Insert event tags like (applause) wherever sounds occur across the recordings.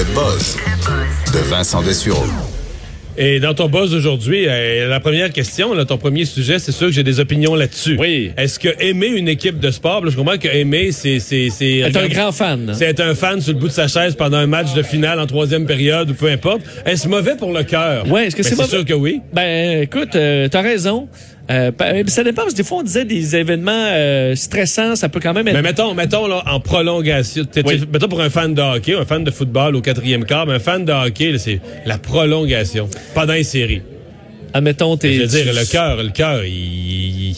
Le buzz de Vincent Dessureau. Et dans ton buzz d'aujourd'hui, euh, la première question, là, ton premier sujet, c'est sûr que j'ai des opinions là-dessus. Oui. Est-ce que aimer une équipe de sport, là, je comprends que aimer, c'est... C'est c'est- Est un grand fan. C'est être un fan sur le bout de sa chaise pendant un match de finale en troisième période ou peu importe. Est-ce mauvais pour le cœur? Ouais, est-ce que Ben, c'est mauvais? sûr que oui. Ben, écoute, euh, t'as raison. Euh, pa- ça dépend, parce que des fois, on disait des événements euh, stressants, ça peut quand même être... Mais mettons, mettons là, en prolongation. Oui. Mettons pour un fan de hockey, un fan de football au quatrième quart, mais un fan de hockey, là, c'est la prolongation pendant une série. Admettons, t'es... Je veux dire, le cœur, le cœur, il,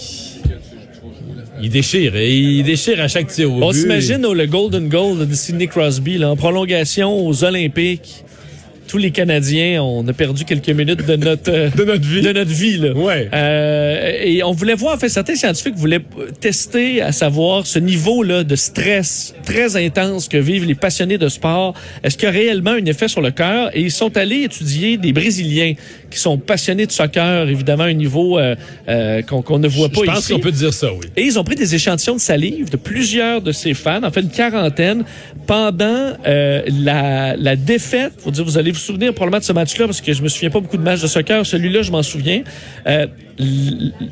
il, déchire. Il déchire à chaque tir au On s'imagine oh, le Golden Goal de Sidney Crosby, là, en prolongation aux Olympiques. Tous les Canadiens, on a perdu quelques minutes de notre euh, De notre vie. de notre vie là. Ouais. Euh, et on voulait voir, en fait, certains scientifiques voulaient tester à savoir ce niveau là de stress très intense que vivent les passionnés de sport. Est-ce qu'il y a réellement un effet sur le cœur? Et ils sont allés étudier des Brésiliens qui sont passionnés de soccer, évidemment, un niveau euh, euh, qu'on ne voit pas Je pense ici. qu'on peut dire ça, oui. Et ils ont pris des échantillons de salive de plusieurs de ces fans, en fait une quarantaine, pendant euh, la, la défaite. Faut dire, vous allez vous souvenir probablement de ce match-là parce que je me souviens pas beaucoup de matchs de soccer. Celui-là, je m'en souviens. Euh,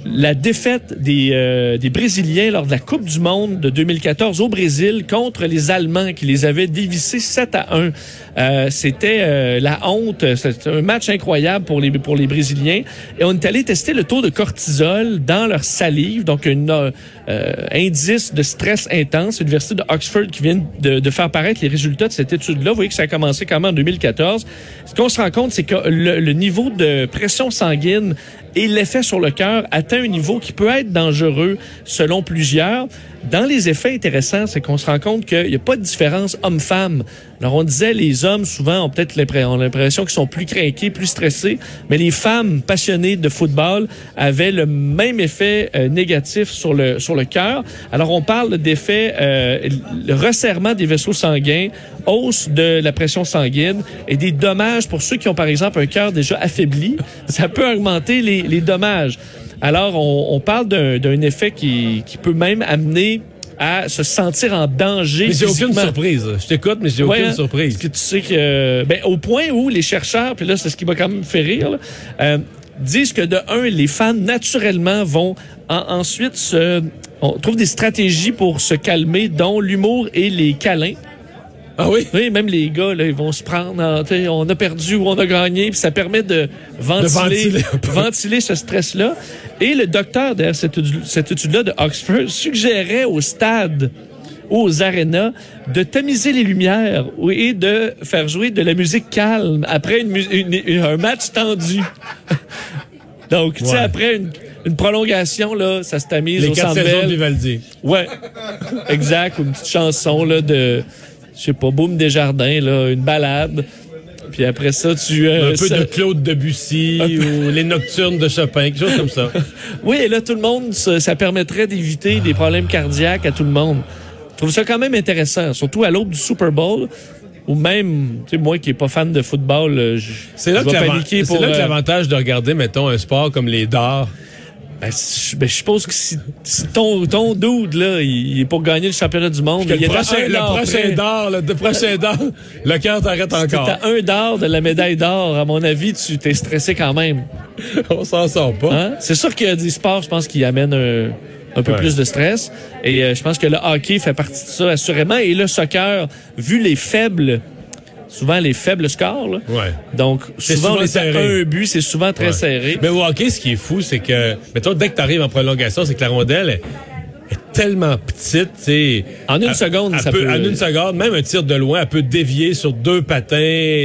la défaite des, euh, des Brésiliens lors de la Coupe du Monde de 2014 au Brésil contre les Allemands qui les avaient dévissés 7 à 1. Euh, C'était euh, la honte. C'était un match incroyable pour les, pour les Brésiliens. Et on est allé tester le taux de cortisol dans leur salive, donc un euh, euh, indice de stress intense. L'Université de Oxford qui vient de, de faire paraître les résultats de cette étude-là. Vous voyez que ça a commencé même en 2014. Ce qu'on se rend compte, c'est que le, le niveau de pression sanguine et l'effet sur le cœur atteint un niveau qui peut être dangereux selon plusieurs. Dans les effets intéressants, c'est qu'on se rend compte qu'il n'y a pas de différence homme-femme. Alors, on disait, les hommes, souvent, ont peut-être l'impression qu'ils sont plus craqués, plus stressés, mais les femmes passionnées de football avaient le même effet euh, négatif sur le, sur le cœur. Alors, on parle d'effet, euh, resserrement des vaisseaux sanguins, hausse de la pression sanguine et des dommages pour ceux qui ont, par exemple, un cœur déjà affaibli. Ça peut augmenter les, les dommages. Alors, on, on parle d'un effet qui, qui peut même amener à se sentir en danger. Mais j'ai aucune surprise. Je t'écoute, mais j'ai Ouais, aucune hein? surprise. Parce que tu sais que, ben, au point où les chercheurs, puis là, c'est ce qui m'a quand même fait rire, là, euh, disent que de un, les fans naturellement vont en- ensuite se, on trouve des stratégies pour se calmer, dont l'humour et les câlins. Ah oui? Oui, même les gars, là, ils vont se prendre, en, on a perdu ou on a gagné, puis ça permet de ventiler, ventiler ce stress-là. Et le docteur derrière cette, étude- cette étude-là de Oxford suggérait au stade ou aux arénas de tamiser les lumières et de faire jouer de la musique calme après une, mu- une- une- un match tendu. (laughs) Donc, tu sais, Ouais. après une, une prolongation, là, ça se tamise Les au quatre Centre saisons de Bell. Vivaldi. Ouais, exact. Ou une petite chanson là de, je sais pas, Boum des Jardins, là, une balade. Puis après ça, tu. euh, Un peu ça- de Claude Debussy ou les Nocturnes de Chopin, quelque chose comme ça. (laughs) Oui, et là, tout le monde, ça, ça permettrait d'éviter des problèmes cardiaques à tout le monde. Je trouve ça quand même intéressant, surtout à l'aube du Super Bowl. Ou même, tu sais, moi qui est pas fan de football, euh, je, C'est là, je vais paniquer c'est pour. là que euh, l'avantage de regarder, mettons, un sport comme les dards. Ben, je ben, je suppose que si, si ton, ton dude, là, il, est pour gagner le championnat du monde, il le est à prochain, un le prochain d'or, le, le prochain d'or, le cœur t'arrête encore. T'as un d'or de la médaille d'or, à mon avis, tu t'es stressé quand même. (laughs) On s'en sort pas. Hein? C'est sûr qu'il y a des sports, je pense, qui amènent un, un peu Ouais. plus de stress. Et euh, je pense que le hockey fait partie de ça, assurément. Et le soccer, vu les faibles, souvent les faibles scores, là. Ouais. donc souvent, on est à un but, c'est souvent très Ouais. serré. Mais au hockey, ce qui est fou, c'est que, mettons, dès que tu arrives en prolongation, c'est que la rondelle est, tellement petite, tu. En une Elle- seconde, elle ça peut, peut- En une seconde, même un tir de loin, elle peut dévier sur deux patins.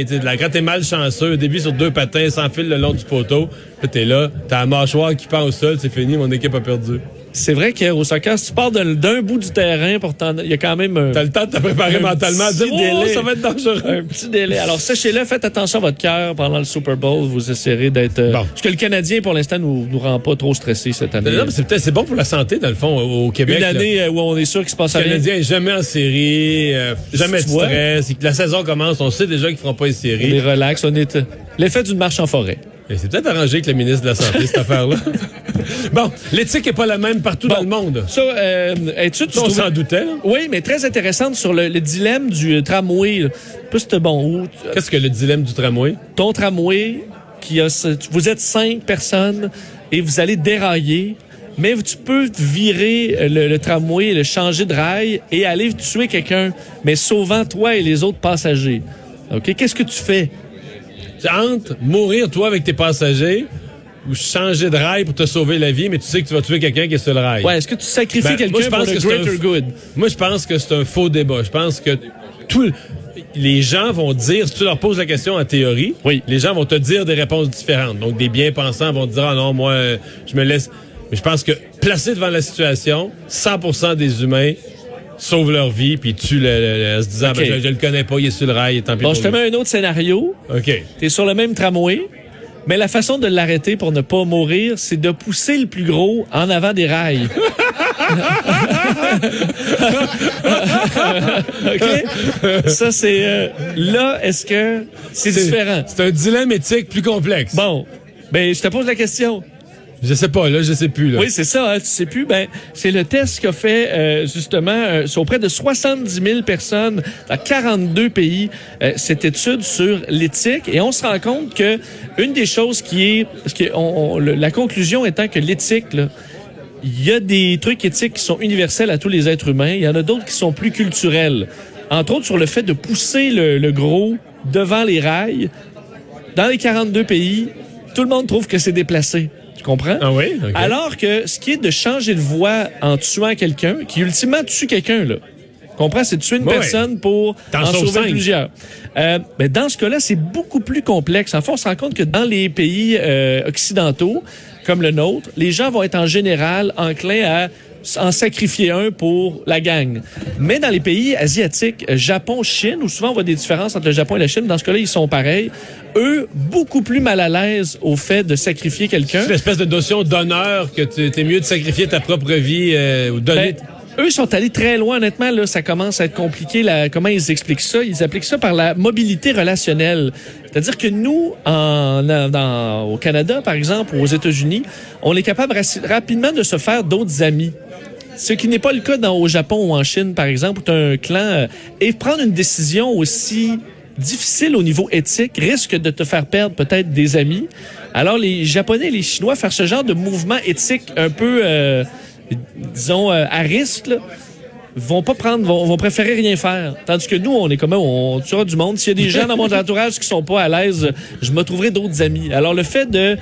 sais, là, Quand t'es malchanceux, dévier sur deux patins, sans fil le long du poteau. Puis t'es là, t'as la mâchoire qui pend au sol, c'est fini, mon équipe a perdu. C'est vrai qu'au soccer, si tu pars d'un bout du terrain, pourtant, il y a quand même un, T'as le temps de te préparer mentalement, à petit dire, oh, délai. ça va être dangereux. un petit délai. Alors, sachez-le, faites attention à votre cœur pendant le Super Bowl. Vous essaierez d'être... euh, Bon. Parce que le Canadien, pour l'instant, nous, nous rend pas trop stressés cette année. Non, mais c'est peut-être c'est bon pour la santé, dans le fond, au, Québec. Une année euh, où on est sûr qu'il se passe Le rien. Canadien est jamais en série, euh, jamais de stress. La saison commence, on sait déjà qu'ils feront pas les séries. On est relax. On est... euh, L'effet d'une marche en forêt. Et c'est peut-être arrangé avec le ministre de la Santé, cette affaire-là. (laughs) Bon, l'éthique est pas la même partout dans le monde. Ça, euh, étude, Ça, on s'en doutait. là. Oui, mais très intéressante sur le, le dilemme du tramway. là. Plus de bon, Qu'est-ce que le dilemme du tramway? ton tramway, qui a, vous êtes cinq personnes et vous allez dérailler, mais tu peux virer euh, le, le tramway, le changer de rail et aller tuer quelqu'un, mais sauvant toi et les autres passagers. OK? Qu'est-ce que tu fais? Entre mourir, toi, avec tes passagers, ou changer de rail pour te sauver la vie, mais tu sais que tu vas tuer quelqu'un qui est sur le rail. Ouais, est-ce que tu sacrifies Ben, quelqu'un pour le un greater good? Moi, je pense que c'est un faux débat. Je pense que tout le- les gens vont dire, si tu leur poses la question en théorie, Oui. les gens vont te dire des réponses différentes. Donc, des bien-pensants vont te dire, ah non, moi, je me laisse. Mais je pense que placé devant la situation, 100% des humains sauvent leur vie puis tuent le, le- le- en se disant, ben, je, je le connais pas, il est sur le rail, tant pis Bon, je te mets un autre scénario. OK. T'es sur le même tramway, mais la façon de l'arrêter pour ne pas mourir, c'est de pousser le plus gros en avant des rails. (laughs) OK? Ça, c'est... euh, là, est-ce que c'est différent? C'est un dilemme éthique plus complexe. Bon, ben, je te pose la question. Je sais pas, là, je sais plus, là. Oui, c'est ça, hein, tu sais plus. Ben, c'est le test qu'a fait euh, justement euh, auprès de 70 000 personnes dans 42 pays euh, cette étude sur l'éthique et on se rend compte que une des choses qui est parce que on- on- le- la conclusion étant que l'éthique il y a des trucs éthiques qui sont universels à tous les êtres humains, il y en a d'autres qui sont plus culturels. Entre autres sur le fait de pousser le, le gros devant les rails dans les 42 pays, tout le monde trouve que c'est déplacé. Tu comprends? Ah oui? Alors que ce qui est de changer de voix en tuant quelqu'un, qui ultimement tue quelqu'un, là. Comprends? C'est de tuer une Ouais, personne pour en sauver plusieurs. Euh, mais dans ce cas-là, c'est beaucoup plus complexe. En fait, on se rend compte que dans les pays euh, occidentaux, comme le nôtre, les gens vont être en général enclins à en sacrifier un pour la gang. Mais dans les pays asiatiques, Japon, Chine, où souvent on voit des différences entre le Japon et la Chine, dans ce cas-là, ils sont pareils. Eux, beaucoup plus mal à l'aise au fait de sacrifier quelqu'un. C'est l'espèce de notion d'honneur que tu es mieux de sacrifier ta propre vie euh, ou donner. Ben, eux sont allés très loin, honnêtement. Là, ça commence à être compliqué. Là, comment ils expliquent ça? Ils appliquent ça par la mobilité relationnelle. C'est-à-dire que nous, en, dans- au Canada, par exemple, ou aux États-Unis, on est capable rapidement de se faire d'autres amis. Ce qui n'est pas le cas dans, au Japon ou en Chine, par exemple, où tu as un clan. euh, et prendre une décision aussi difficile au niveau éthique risque de te faire perdre peut-être des amis. Alors les Japonais et les Chinois faire ce genre de mouvement éthique un peu, euh, disons, euh, à risque, là, vont pas prendre, vont, vont préférer rien faire. Tandis que nous, on est comme on tuera du monde. S'il y a des gens dans mon (laughs) entourage qui sont pas à l'aise, je me trouverai d'autres amis. Alors le fait de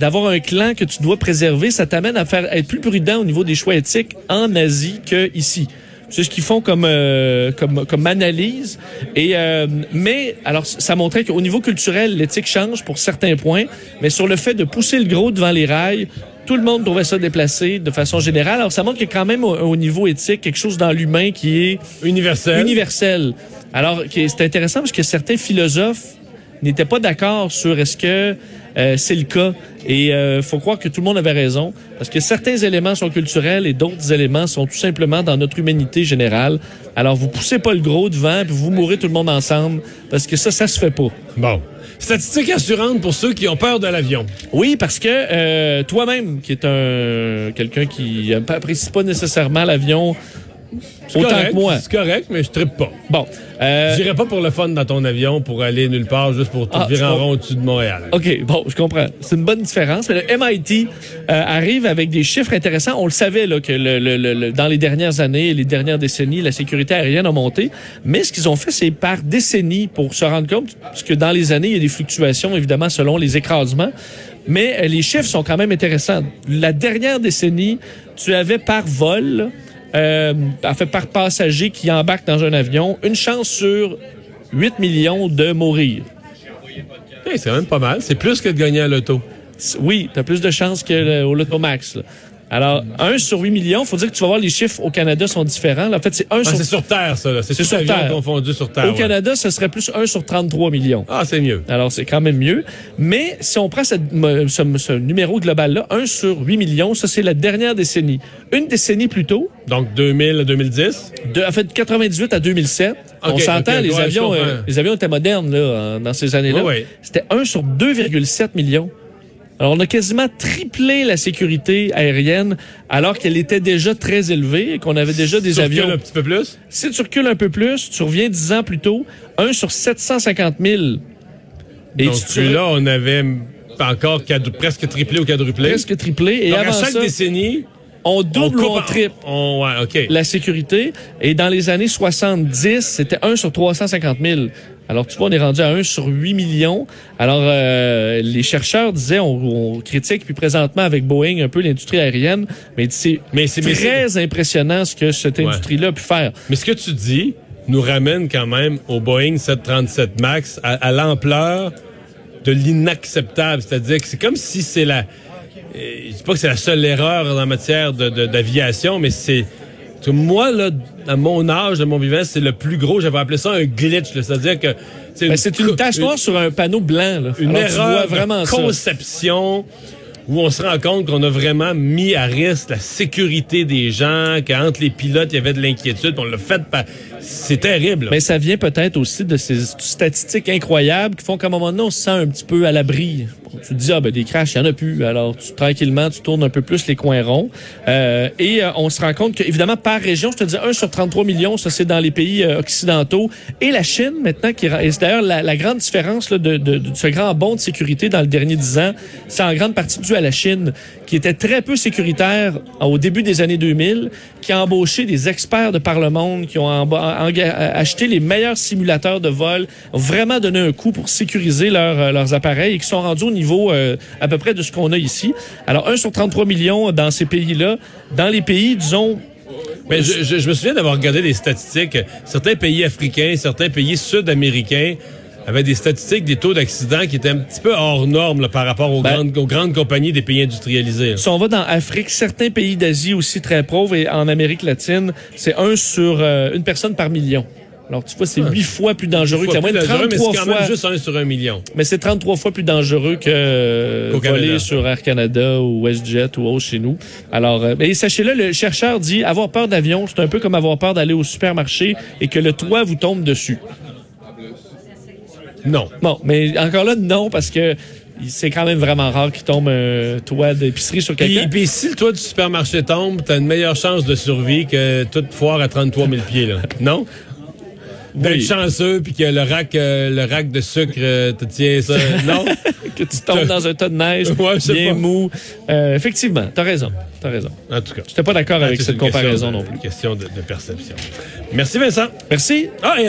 d'avoir un clan que tu dois préserver, ça t'amène à faire être plus prudent au niveau des choix éthiques en Asie que ici. C'est ce qu'ils font comme euh, comme comme analyse. Et euh, mais alors ça montrait qu'au niveau culturel, l'éthique change pour certains points, mais sur le fait de pousser le gros devant les rails, tout le monde trouvait ça déplacé de façon générale. Alors ça montre qu'il y a quand même au, au niveau éthique quelque chose dans l'humain qui est Universel. universel. Alors c'est intéressant parce que certains philosophes n'étaient pas d'accord sur est-ce que euh, c'est le cas. Et euh, faut croire que tout le monde avait raison parce que certains éléments sont culturels et d'autres éléments sont tout simplement dans notre humanité générale. Alors vous poussez pas le gros devant puis vous mourrez tout le monde ensemble parce que ça ça se fait pas. Bon. Statistique assurante pour ceux qui ont peur de l'avion. Oui, parce que euh, toi-même, qui est un quelqu'un qui apprécie pas nécessairement l'avion autant correct, que moi. C'est correct, mais je trippe pas. Bon, euh, J'irai pas pour le fun dans ton avion pour aller nulle part juste pour te Ah, virer en rond au-dessus de Montréal. OK, bon, je comprends. C'est une bonne différence. Mais le MIT euh, arrive avec des chiffres intéressants. On le savait là, que le, le- le- le- dans les dernières années, les dernières décennies, la sécurité aérienne a monté. Mais ce qu'ils ont fait, c'est par décennie pour se rendre compte, parce que dans les années, il y a des fluctuations, évidemment, selon les écrasements. Mais euh, les chiffres sont quand même intéressants. La dernière décennie, tu avais par vol, euh, en fait par passager qui embarque dans un avion, une chance sur 8 millions de mourir. Hey, c'est même pas mal. C'est plus que de gagner à l'auto. Oui, tu as plus de chances que le- au Lotomax. là. Alors, 1 sur 8 millions, faut dire que tu vas voir les chiffres au Canada sont différents. là. En fait, c'est 1 Ah, sur... c'est sur Terre, ça. là. C'est sur Terre. confondu sur Terre. Au ouais. Canada, ce serait plus 1 sur 33 millions. Ah, c'est mieux. Alors, c'est quand même mieux. Mais si on prend cette- ce, ce numéro global-là, 1 sur 8 millions, ça, c'est la dernière décennie. Une décennie plus tôt, Donc, 2000 à 2010. de, en fait, 98 à 2007, on Ok, s'entend, les, avions, euh, les avions étaient modernes là, dans ces années-là. Oui, oui. C'était 1 sur 2,7 millions. Alors, on a quasiment triplé la sécurité aérienne alors qu'elle était déjà très élevée et qu'on avait déjà des Tu recules avions. un petit peu plus? Si tu recules un peu plus, tu reviens dix ans plus tôt, un sur 750 000. Et Donc, tu- tu- celui-là, on avait encore quadru- presque triplé ou quadruplé. presque triplé. Et Donc, avant à chaque ça, décennie, on on double ou on triple on- ouais, la sécurité. Et dans les années 70, c'était 1 sur 350 000. Alors, tu vois, on est rendu à 1 sur 8 millions. Alors, euh, les chercheurs disaient, on, on critique, puis présentement avec Boeing, un peu l'industrie aérienne, mais c'est très impressionnant ce que cette industrie-là a pu faire. Mais ce que tu dis nous ramène quand même au Boeing 737 MAX à, à l'ampleur de l'inacceptable. C'est-à-dire que c'est comme si c'est la... euh, Je dis pas que c'est la seule erreur en matière de- de- d'aviation, mais c'est... que Moi, là, à mon âge, de mon vivant, c'est le plus gros. J'avais appelé ça un glitch. C'est-à-dire que... Ben, c'est une tache noire sur un panneau blanc. Là. une Alors, erreur vraiment de ça. conception où on se rend compte qu'on a vraiment mis à risque la sécurité des gens, qu'entre les pilotes, il y avait de l'inquiétude, on l'a fait par... C'est terrible. Mais ça vient peut-être aussi de ces statistiques incroyables qui font qu'à un moment donné, on se sent un petit peu à l'abri. Bon, Tu te dis, ah ben des crashs, il n'y en a plus. Alors, tu, tranquillement, tu tournes un peu plus les coins ronds. Euh, et euh, on se rend compte que, évidemment, par région, je te dis 1 sur 33 millions, ça c'est dans les pays euh, occidentaux. Et la Chine, maintenant, qui c'est d'ailleurs la, grande différence là, de, de- de ce grand bond de sécurité dans le dernier 10 ans, c'est en grande partie dû à la Chine, qui était très peu sécuritaire au début des années 2000, qui a embauché des experts de par le monde, qui ont emba- enga- acheté les meilleurs simulateurs de vol, ont vraiment donné un coup pour sécuriser leurs, euh, leurs appareils et qui sont rendus au niveau euh, à peu près de ce qu'on a ici. Alors, 1 sur 33 millions dans ces pays-là. Dans les pays, disons, je- je me souviens d'avoir regardé des statistiques. Certains pays africains, certains pays sud-américains avaient des statistiques des taux d'accident qui étaient un petit peu hors normes là, par rapport aux, Ben- grandes, aux grandes compagnies des pays industrialisés. là. Si on va dans Afrique, certains pays d'Asie aussi très pauvres et en Amérique latine, c'est un sur euh, une personne par million. Alors tu vois, c'est huit fois plus dangereux de dangereux, mais 33 c'est quand fois. même juste un sur un million. Mais c'est 33 fois plus dangereux que euh, Canada. voler sur Air Canada ou WestJet ou autre chez nous. Alors, euh, mais sachez-le, le chercheur dit avoir peur d'avion, c'est un peu comme avoir peur d'aller au supermarché et que le toit vous tombe dessus. Non. Bon, mais encore là, non, parce que c'est quand même vraiment rare qu'il tombe un toit d'épicerie sur quelqu'un. puis si le toit du supermarché tombe, t'as une meilleure chance de survie que toute foire à 33 000 pieds, là. (laughs) Non? D'être Oui. chanceux, puis que le rack, euh, le rack de sucre euh, te tient ça. (laughs) Non? que tu tombes dans un tas de neige, (laughs) Ouais, bien pas. mou. Euh, effectivement, t'as raison, t'as raison. En tout cas. J'étais pas d'accord avec C'est cette comparaison de- non plus. Une question de, de perception. Merci Vincent. Merci. Ah, et